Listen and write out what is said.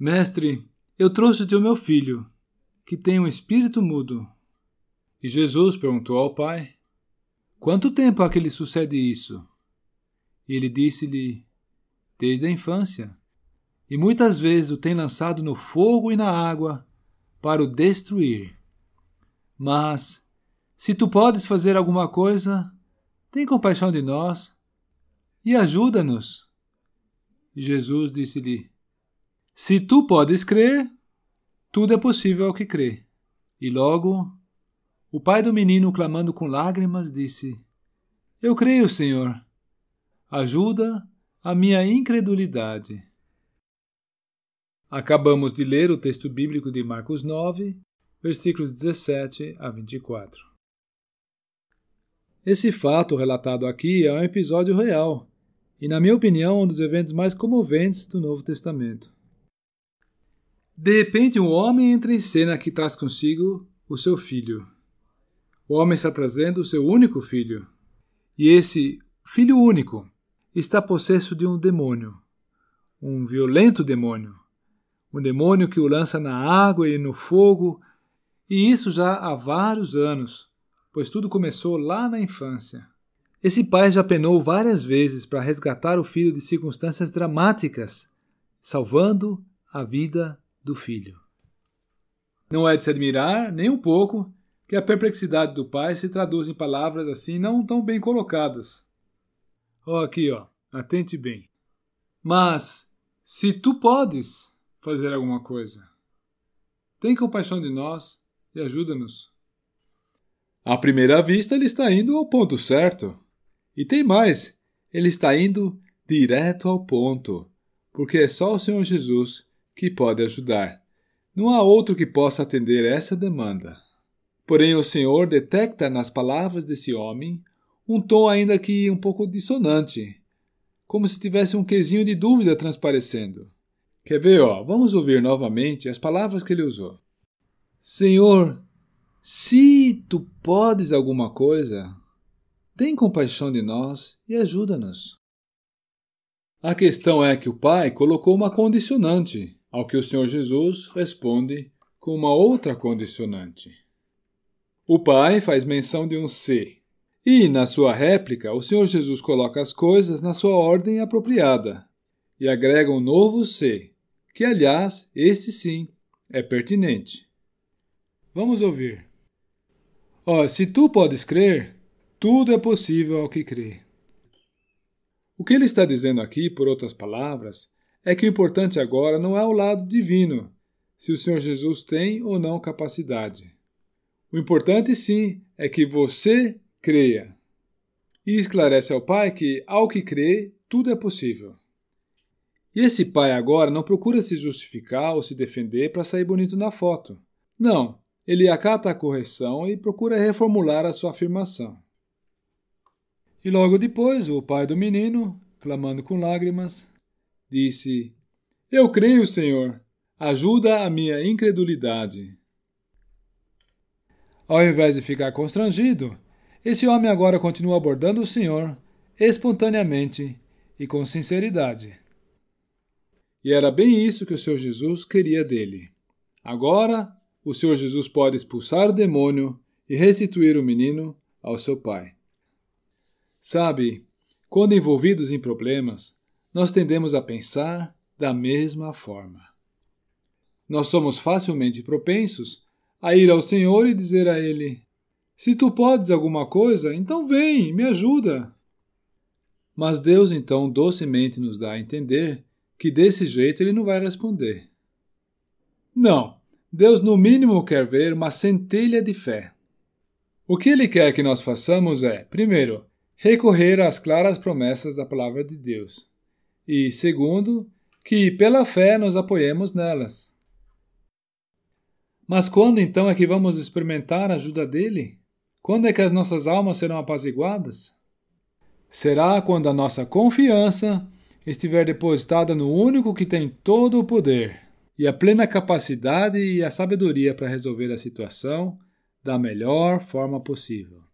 Mestre, eu trouxe-te o meu filho, que tem um espírito mudo. E Jesus perguntou ao pai: Quanto tempo há que lhe sucede isso? E ele disse-lhe: Desde a infância. E muitas vezes o tem lançado no fogo e na água para o destruir. Mas, se tu podes fazer alguma coisa, tem compaixão de nós e ajuda-nos. Jesus disse-lhe: Se tu podes crer, tudo é possível ao que crê. E logo, o pai do menino, clamando com lágrimas, disse: Eu creio, Senhor. Ajuda a minha incredulidade. Acabamos de ler o texto bíblico de Marcos 9, versículos 17 a 24. Esse fato relatado aqui é um episódio real e, na minha opinião, um dos eventos mais comoventes do Novo Testamento. De repente, um homem entra em cena que traz consigo o seu filho. O homem está trazendo o seu único filho. E esse filho único está possesso de um demônio, um violento demônio, um demônio que o lança na água e no fogo, e isso já há vários anos, pois tudo começou lá na infância. Esse pai já penou várias vezes para resgatar o filho de circunstâncias dramáticas, salvando a vida do filho. Não é de se admirar, nem um pouco, que a perplexidade do pai se traduz em palavras assim não tão bem colocadas. Ó, oh, aqui, ó, atente bem. Mas, se tu podes fazer alguma coisa, tem compaixão de nós e ajuda-nos. À primeira vista, ele está indo ao ponto certo. E tem mais, ele está indo direto ao ponto, porque é só o Senhor Jesus que pode ajudar. Não há outro que possa atender essa demanda. Porém, o Senhor detecta nas palavras desse homem um tom ainda que um pouco dissonante, como se tivesse um quesinho de dúvida transparecendo. Quer ver, ó? Vamos ouvir novamente as palavras que ele usou. Senhor, se tu podes alguma coisa, tem compaixão de nós e ajuda-nos. A questão é que o pai colocou uma condicionante, ao que o Senhor Jesus responde com uma outra condicionante. O pai faz menção de um se, e, na sua réplica, o Senhor Jesus coloca as coisas na sua ordem apropriada e agrega um novo se, que, aliás, este sim é pertinente. Vamos ouvir. Ó, oh, se tu podes crer, tudo é possível ao que crê. O que ele está dizendo aqui, por outras palavras, é que o importante agora não é o lado divino, se o Senhor Jesus tem ou não capacidade. O importante sim é que você creia. E esclarece ao pai que, ao que crê, tudo é possível. E esse pai agora não procura se justificar ou se defender para sair bonito na foto. Não, ele acata a correção e procura reformular a sua afirmação. E logo depois, o pai do menino, clamando com lágrimas, disse: Eu creio, Senhor, ajuda a minha incredulidade. Ao invés de ficar constrangido, esse homem agora continua abordando o Senhor espontaneamente e com sinceridade. E era bem isso que o Senhor Jesus queria dele. Agora, o Senhor Jesus pode expulsar o demônio e restituir o menino ao seu pai. Sabe, quando envolvidos em problemas, nós tendemos a pensar da mesma forma. Nós somos facilmente propensos a ir ao Senhor e dizer a Ele: Se tu podes alguma coisa, então vem, me ajuda. Mas Deus então docemente nos dá a entender que desse jeito Ele não vai responder. Não, Deus no mínimo quer ver uma centelha de fé. O que Ele quer que nós façamos é, primeiro, recorrer às claras promessas da palavra de Deus e, segundo, que pela fé nos apoiemos nelas. Mas quando então é que vamos experimentar a ajuda dele? Quando é que as nossas almas serão apaziguadas? Será quando a nossa confiança estiver depositada no único que tem todo o poder e a plena capacidade e a sabedoria para resolver a situação da melhor forma possível.